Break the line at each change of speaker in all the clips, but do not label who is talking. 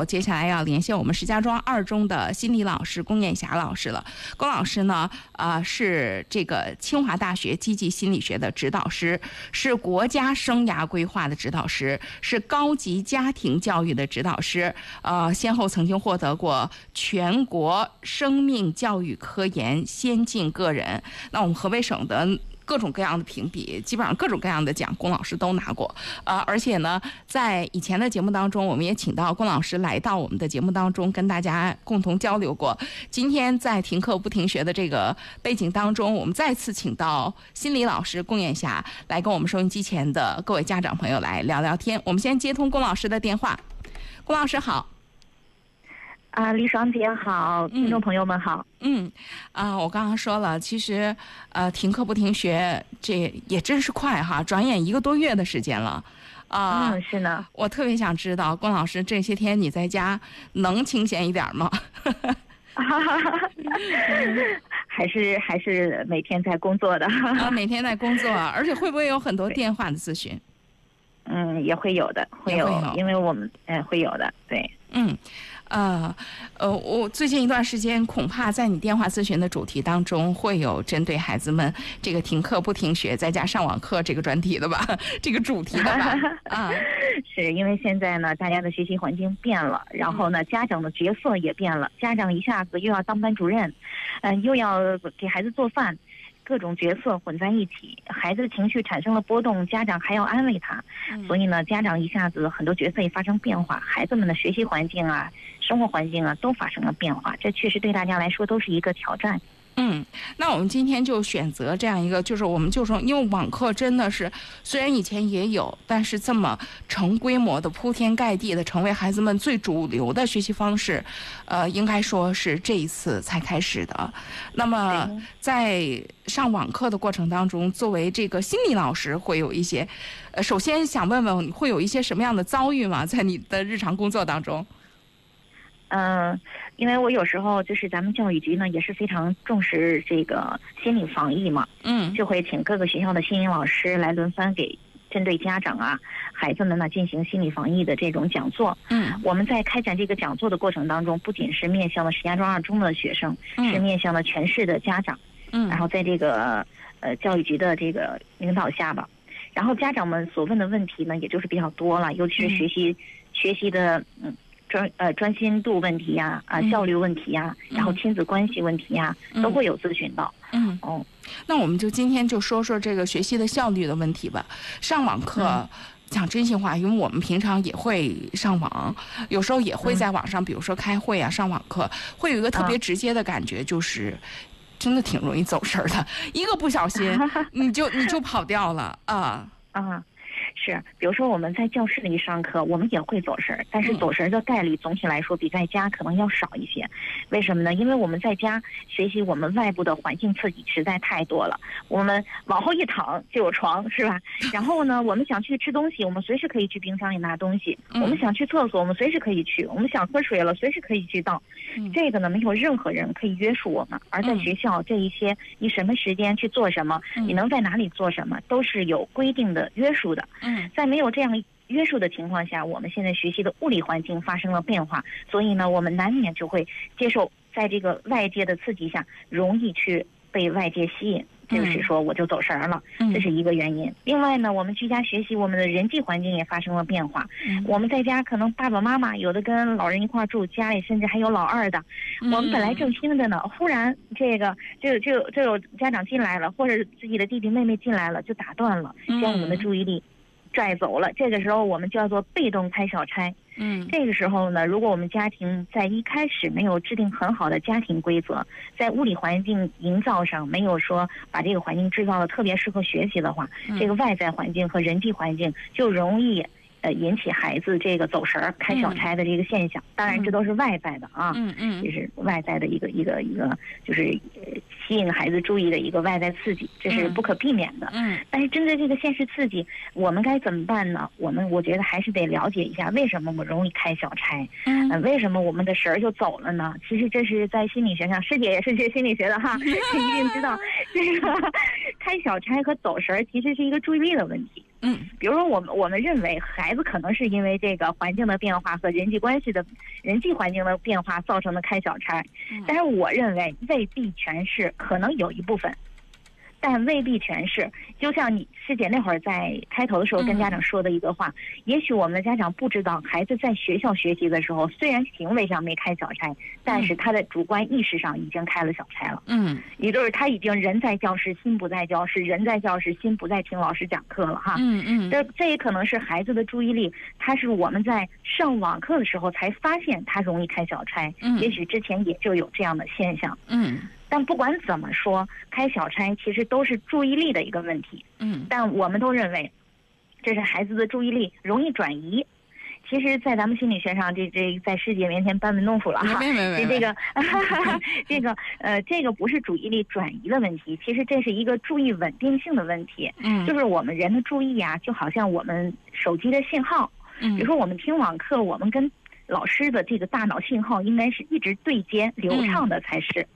我接下来要连线我们石家庄二中的心理老师龚艳霞老师了。龚老师呢，啊，是这个清华大学积极心理学的指导师，是国家生涯规划的指导师，是高级家庭教育的指导师。呃，先后曾经获得过全国生命教育科研先进个人。那我们河北省的。各种各样的评比，基本上各种各样的奖，龚老师都拿过。呃，而且呢，在以前的节目当中，我们也请到龚老师来到我们的节目当中，跟大家共同交流过。今天在停课不停学的这个背景当中，我们再次请到心理老师龚艳霞来跟我们收音机前的各位家长朋友来聊聊天。我们先接通龚老师的电话。龚老师好。
啊，李爽姐好，听众朋友们好。
嗯，啊，我刚刚说了，其实，呃，停课不停学，这也真是快哈，转眼一个多月的时间了。啊，
嗯，是呢。
我特别想知道，龚老师这些天你在家能清闲一点吗？
还是还是每天在工作的。
啊，每天在工作，而且会不会有很多电话的咨询？
嗯，也会有的，会有，因为我们，嗯，会有的，对。
嗯。呃，呃，我最近一段时间恐怕在你电话咨询的主题当中会有针对孩子们这个停课不停学在家上网课这个专题的吧？这个主题的吧？啊，
是因为现在呢，大家的学习环境变了，然后呢，家长的角色也变了，家长一下子又要当班主任，嗯，又要给孩子做饭。各种角色混在一起，孩子的情绪产生了波动，家长还要安慰他，所以呢，家长一下子很多角色也发生变化，孩子们的学习环境啊、生活环境啊都发生了变化，这确实对大家来说都是一个挑战。
嗯，那我们今天就选择这样一个，就是我们就说，因为网课真的是，虽然以前也有，但是这么成规模的、铺天盖地的，成为孩子们最主流的学习方式，呃，应该说是这一次才开始的。那么在上网课的过程当中，作为这个心理老师，会有一些，呃，首先想问问，会有一些什么样的遭遇吗？在你的日常工作当中？
嗯，因为我有时候就是咱们教育局呢也是非常重视这个心理防疫嘛，
嗯，
就会请各个学校的心理老师来轮番给针对家长啊、孩子们呢进行心理防疫的这种讲座。
嗯，
我们在开展这个讲座的过程当中，不仅是面向了石家庄二中的学生，是面向了全市的家长。
嗯，
然后在这个呃教育局的这个领导下吧，然后家长们所问的问题呢，也就是比较多了，尤其是学习学习的嗯。专呃专心度问题呀，啊效率问题呀，然后亲子关系问题呀，都会有咨询到。
嗯。哦，那我们就今天就说说这个学习的效率的问题吧。上网课讲真心话，因为我们平常也会上网，有时候也会在网上，比如说开会啊，上网课会有一个特别直接的感觉，就是真的挺容易走神的，一个不小心 你就你就跑掉了啊。
啊。是，比如说我们在教室里上课，我们也会走神儿，但是走神儿的概率总体来说比在家可能要少一些。为什么呢？因为我们在家学习，我们外部的环境刺激实在太多了。我们往后一躺就有床，是吧？然后呢，我们想去吃东西，我们随时可以去冰箱里拿东西；我们想去厕所，我们随时可以去；我们想喝水了，随时可以去倒。这个呢，没有任何人可以约束我们。而在学校，这一些你什么时间去做什么，你能在哪里做什么，都是有规定的约束的。在没有这样约束的情况下，我们现在学习的物理环境发生了变化，所以呢，我们难免就会接受在这个外界的刺激下，容易去被外界吸引，就是说我就走神儿了，这是一个原因。另外呢，我们居家学习，我们的人际环境也发生了变化。我们在家可能爸爸妈妈有的跟老人一块住，家里甚至还有老二的。我们本来正听着呢，忽然这个就就就有家长进来了，或者自己的弟弟妹妹进来了，就打断了，将我们的注意力。拽走了，这个时候我们叫做被动开小差。
嗯，
这个时候呢，如果我们家庭在一开始没有制定很好的家庭规则，在物理环境营造上没有说把这个环境制造的特别适合学习的话，这个外在环境和人际环境就容易。呃，引起孩子这个走神儿、开小差的这个现象，当然这都是外在的啊，
嗯嗯，
就是外在的一个一个一个，就是吸引孩子注意的一个外在刺激，这是不可避免的。
嗯，
但是针对这个现实刺激，我们该怎么办呢？我们我觉得还是得了解一下，为什么我容易开小差？
嗯，
为什么我们的神儿就走了呢？其实这是在心理学上，师姐也是学心理学的哈，一定知道这个开小差和走神儿其实是一个注意力的问题。
嗯，
比如说我们我们认为孩子可能是因为这个环境的变化和人际关系的人际环境的变化造成的开小差，但是我认为未必全是，可能有一部分。但未必全是，就像你师姐那会儿在开头的时候跟家长说的一个话，也许我们的家长不知道，孩子在学校学习的时候，虽然行为上没开小差，但是他的主观意识上已经开了小差了。
嗯，
也就是他已经人在教室，心不在教室；人在教室，心不在听老师讲课了哈。
嗯嗯，
这这也可能是孩子的注意力，他是我们在上网课的时候才发现他容易开小差。
嗯，
也许之前也就有这样的现象。
嗯。
但不管怎么说，开小差其实都是注意力的一个问题。
嗯，
但我们都认为，这是孩子的注意力容易转移。其实，在咱们心理学上，这这在师姐面前班门弄斧了哈。
没没没。
这个，这个呃，这个不是注意力转移的问题，其实这是一个注意稳定性的问题。
嗯。
就是我们人的注意啊，就好像我们手机的信号。
嗯。
比如说，我们听网课，我们跟老师的这个大脑信号应该是一直对接、流畅的才是。
嗯，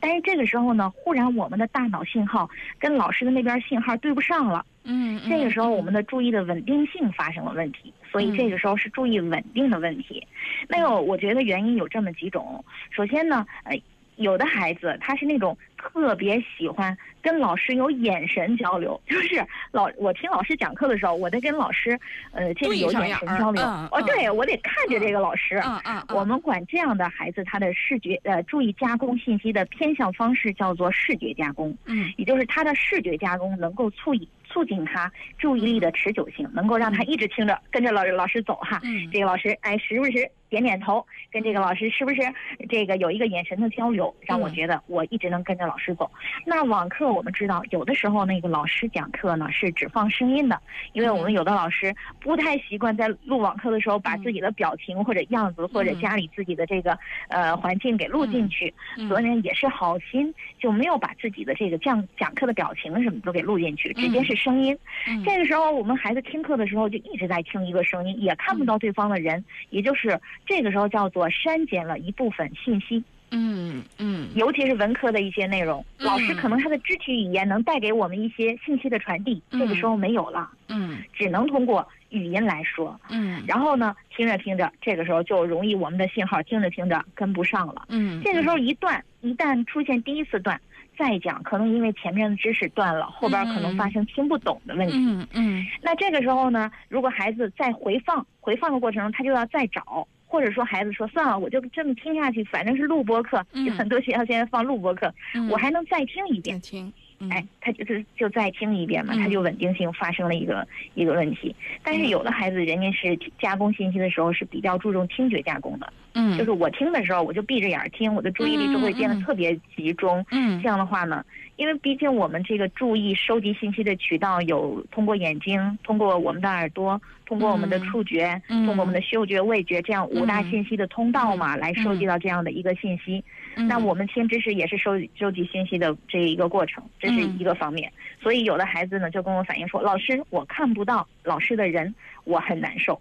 但是这个时候呢，忽然我们的大脑信号跟老师的那边信号对不上了。
嗯，
这个时候我们的注意的稳定性发生了问题，所以这个时候是注意稳定的问题。那个我觉得原因有这么几种，首先呢，呃，有的孩子他是那种特别喜欢。跟老师有眼神交流，就是老我听老师讲课的时候，我得跟老师，呃，这个有眼神交流。哦，对，我得看着这个老师。
嗯嗯。
我们管这样的孩子，他的视觉呃注意加工信息的偏向方式叫做视觉加工。
嗯。
也就是他的视觉加工能够促引促进他注意力的持久性，能够让他一直听着跟着老老师走哈。
嗯。
这个老师哎，时不时点点头，跟这个老师是不是这个有一个眼神的交流，让我觉得我一直能跟着老师走。那网课。我们知道，有的时候那个老师讲课呢是只放声音的，因为我们有的老师不太习惯在录网课的时候把自己的表情或者样子或者家里自己的这个呃环境给录进去，所以呢也是好心就没有把自己的这个讲讲课的表情什么都给录进去，直接是声音。这个时候我们孩子听课的时候就一直在听一个声音，也看不到对方的人，也就是这个时候叫做删减了一部分信息。
嗯嗯，
尤其是文科的一些内容，老师可能他的肢体语言能带给我们一些信息的传递，这个时候没有了，
嗯，
只能通过语音来说，
嗯，
然后呢，听着听着，这个时候就容易我们的信号听着听着跟不上了，
嗯，
这个时候一断，一旦出现第一次断，再讲可能因为前面的知识断了，后边可能发生听不懂的问题，
嗯嗯，
那这个时候呢，如果孩子在回放回放的过程中，他就要再找。或者说孩子说算了，我就这么听下去，反正是录播课，很多学校现在放录播课，我还能再听一遍。
听，
哎，他就是就再听一遍嘛，他就稳定性发生了一个一个问题。但是有的孩子，人家是加工信息的时候是比较注重听觉加工的，
嗯，
就是我听的时候，我就闭着眼听，我的注意力就会变得特别集中。
嗯，
这样的话呢。因为毕竟我们这个注意收集信息的渠道有通过眼睛、通过我们的耳朵、通过我们的触觉、通过我们的嗅觉、味觉这样五大信息的通道嘛，来收集到这样的一个信息。那我们听知识也是收收集信息的这一个过程，这是一个方面。所以有的孩子呢就跟我反映说：“老师，我看不到老师的人，我很难受。”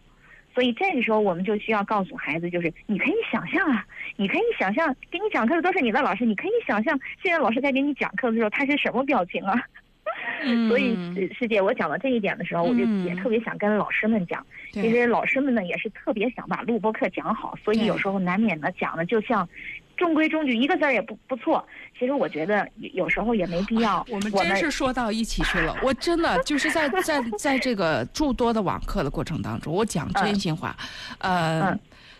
所以这个时候，我们就需要告诉孩子，就是你可以想象啊，你可以想象，给你讲课的都是你的老师，你可以想象，现在老师在给你讲课的时候，他是什么表情啊？所以师姐，我讲到这一点的时候，我就也特别想跟老师们讲，其实老师们呢也是特别想把录播课讲好，所以有时候难免呢讲的就像。中规中矩，一个字儿也不不错。其实我觉得有时候也没必要。
我们真是说到一起去了。我真的就是在在在这个诸多的网课的过程当中，我讲真心话，呃，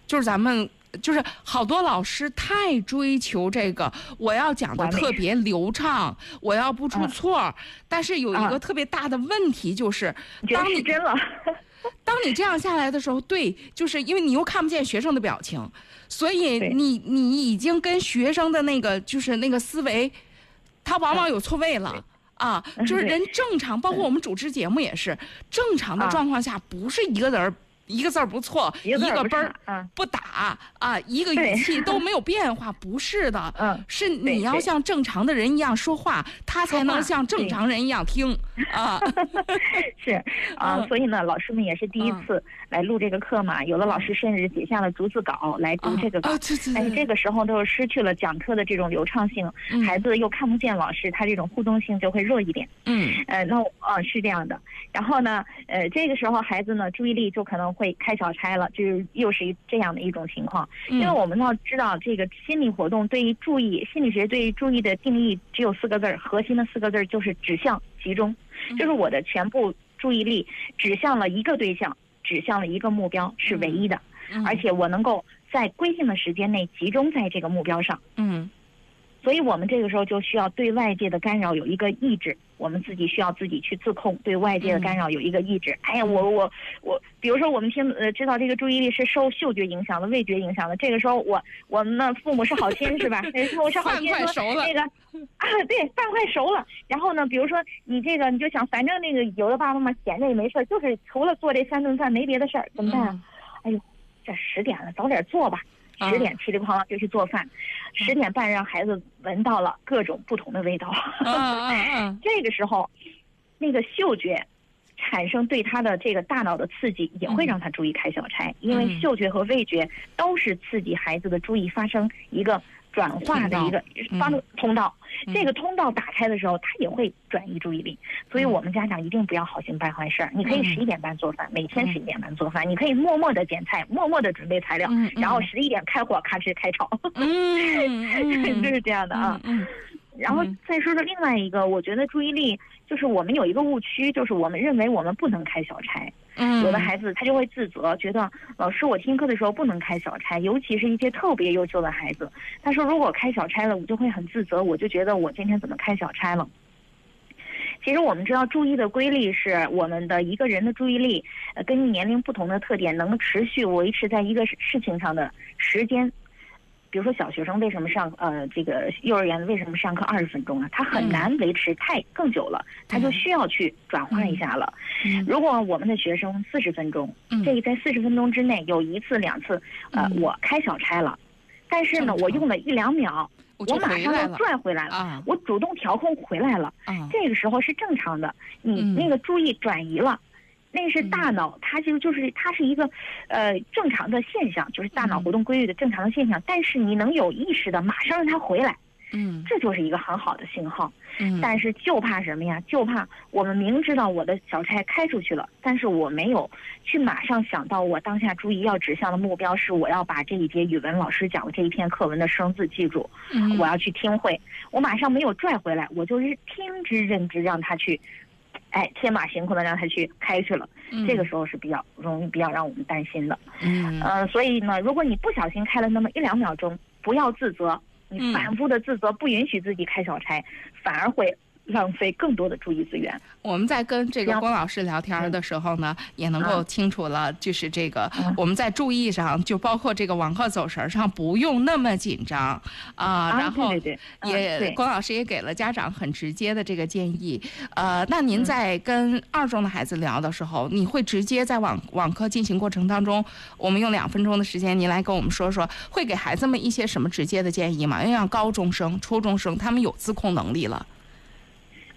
就是咱们就是好多老师太追求这个，我要讲的特别流畅，我要不出错。但是有一个特别大的问题就是，当你
真了。
当你这样下来的时候，对，就是因为你又看不见学生的表情，所以你你已经跟学生的那个就是那个思维，他往往有错位了。啊。就是人正常，包括我们主持节目也是正常的状况下，不是一个人一个字儿不错，一个
分
儿不打啊，一个语气都 没有变化，不是的，
嗯，
是你要像正常的人一样说话，他才能像正常人一样听 啊。
是啊，所以呢，老师们也是第一次来录这个课嘛，有的老师甚至写下了逐字稿来读这个稿，哎，这个时候都是失去了讲课的这种流畅性，孩子又看不见老师，他这种互动性就会弱一点。
嗯，
呃，那呃是这样的，然后呢，呃，这个时候孩子呢注意力就可能会开小差了，就是又是一这样的一种情况，因为我们要知道这个心理活动对于注意心理学对于注意的定义只有四个字儿，核心的四个字儿就是指向集中，就是我的全部注意力指向了一个对象，指向了一个目标是唯一的，而且我能够在规定的时间内集中在这个目标上。
嗯。
所以我们这个时候就需要对外界的干扰有一个抑制，我们自己需要自己去自控，对外界的干扰有一个抑制。哎呀，我我我，比如说我们听呃知道这个注意力是受嗅觉影响的，味觉影响的。这个时候我我们的父母是好心是吧？父母是好心说那个啊，对，饭快熟了。然后呢，比如说你这个你就想，反正那个有的爸爸妈妈闲着也没事就是除了做这三顿饭没别的事儿，怎么办啊？哎呦，这十点了，早点做吧。十点噼里啪啦就去做饭，十点半让孩子闻到了各种不同的味道。这个时候，那个嗅觉产生对他的这个大脑的刺激，也会让他注意开小差，因为嗅觉和味觉都是刺激孩子的注意发生一个。转化的一个方通道，这个通道打开的时候，他也会转移注意力。所以我们家长一定不要好心办坏事儿。你可以十一点半做饭，每天十一点半做饭，你可以默默的点菜，默默的准备材料，然后十一点开火，咔哧开炒。
嗯，
就是这样的啊。然后再说说另外一个，我觉得注意力就是我们有一个误区，就是我们认为我们不能开小差。
嗯，
有的孩子他就会自责，觉得老师我听课的时候不能开小差，尤其是一些特别优秀的孩子，他说如果开小差了，我就会很自责，我就觉得我今天怎么开小差了。其实我们知道，注意的规律是我们的一个人的注意力，呃，根据年龄不同的特点，能持续维持在一个事情上的时间。比如说小学生为什么上呃这个幼儿园为什么上课二十分钟啊？他很难维持太更久了，他就需要去转换一下了。如果我们的学生四十分钟，这个在四十分钟之内有一次两次，呃，我开小差了，但是呢，我用了一两秒，我马上要拽回来了，我主动调控回来了，这个时候是正常的，你那个注意转移了。那是大脑，它就就是它是一个，呃，正常的现象，就是大脑活动规律的正常的现象。但是你能有意识的马上让它回来，
嗯，
这就是一个很好的信号。
嗯，
但是就怕什么呀？就怕我们明知道我的小差开出去了，但是我没有去马上想到我当下注意要指向的目标是我要把这一节语文老师讲的这一篇课文的生字记住，我要去听会，我马上没有拽回来，我就是听之任之让他去。哎，天马行空的让他去开去了，这个时候是比较容易、比较让我们担心的。
嗯，
呃，所以呢，如果你不小心开了那么一两秒钟，不要自责，你反复的自责，不允许自己开小差，反而会。浪费更多的注意资源。
我们在跟这个郭老师聊天的时候呢，也能够清楚了，就是这个我们在注意上，就包括这个网课走神上，不用那么紧张啊。然后也郭老师也给了家长很直接的这个建议。呃，那您在跟二中的孩子聊的时候，你会直接在网网课进行过程当中，我们用两分钟的时间，您来跟我们说说，会给孩子们一些什么直接的建议吗？因为像高中生、初中生，他们有自控能力了。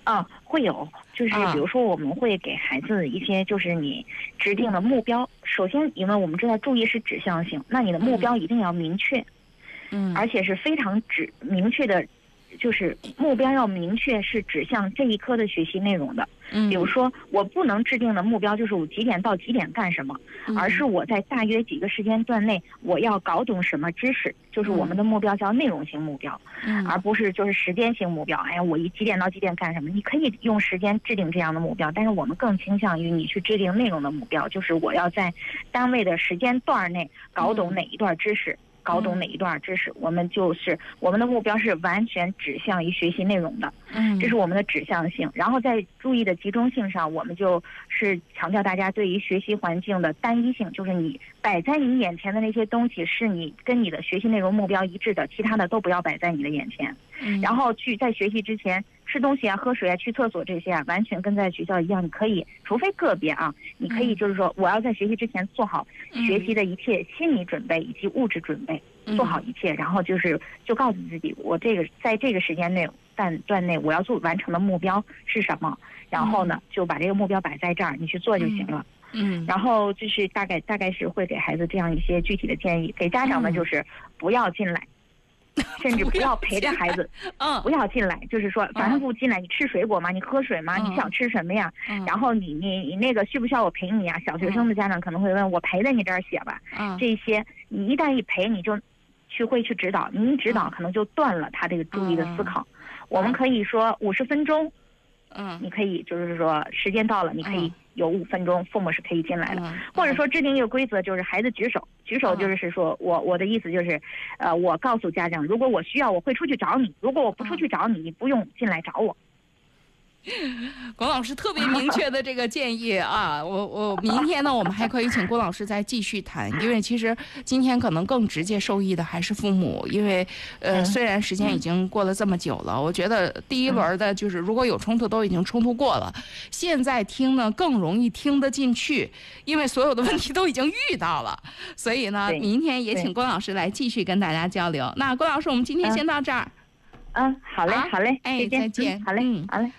啊，会有，就是比如说，我们会给孩子一些，就是你制定的目标。首先，因为我们知道注意是指向性，那你的目标一定要明确，
嗯，
而且是非常指明确的。就是目标要明确，是指向这一科的学习内容的。
嗯，
比如说，我不能制定的目标就是我几点到几点干什么，而是我在大约几个时间段内我要搞懂什么知识，就是我们的目标叫内容型目标，而不是就是时间型目标。哎呀，我一几点到几点干什么？你可以用时间制定这样的目标，但是我们更倾向于你去制定内容的目标，就是我要在单位的时间段内搞懂哪一段知识。搞懂哪一段知识，我们就是我们的目标是完全指向于学习内容的，
嗯，
这是我们的指向性。然后在注意的集中性上，我们就是强调大家对于学习环境的单一性，就是你摆在你眼前的那些东西是你跟你的学习内容目标一致的，其他的都不要摆在你的眼前。嗯然后去在学习之前吃东西啊、喝水啊、去厕所这些啊，完全跟在学校一样。你可以，除非个别啊，你可以就是说，我要在学习之前做好学习的一切心理准备以及物质准备，做好一切，然后就是就告诉自己，我这个在这个时间内段段内我要做完成的目标是什么，然后呢就把这个目标摆在这儿，你去做就行了。
嗯，
然后就是大概大概是会给孩子这样一些具体的建议，给家长呢就是不要进来。甚至不要陪着孩子，
嗯，
不要进来，就是说反正不进来。你吃水果吗？你喝水吗？你想吃什么呀？然后你你你那个需不需要我陪你呀？小学生的家长可能会问我陪在你这儿写吧。这些你一旦一陪，你就去会去指导，你一指导可能就断了他这个注意的思考。我们可以说五十分钟。
嗯，
你可以就是说时间到了，你可以有五分钟，父母是可以进来的，或者说制定一个规则，就是孩子举手，举手就是说我我的意思就是，呃，我告诉家长，如果我需要，我会出去找你；如果我不出去找你，你不用进来找我。
龚老师特别明确的这个建议啊，我我明天呢，我们还可以请郭老师再继续谈，因为其实今天可能更直接受益的还是父母，因为呃，虽然时间已经过了这么久了，我觉得第一轮的就是如果有冲突都已经冲突过了，现在听呢更容易听得进去，因为所有的问题都已经遇到了，所以呢，明天也请郭老师来继续跟大家交流。那郭老师，我们今天先到这儿。
嗯，好嘞，好嘞，
哎，
再
见，
好嘞，好嘞。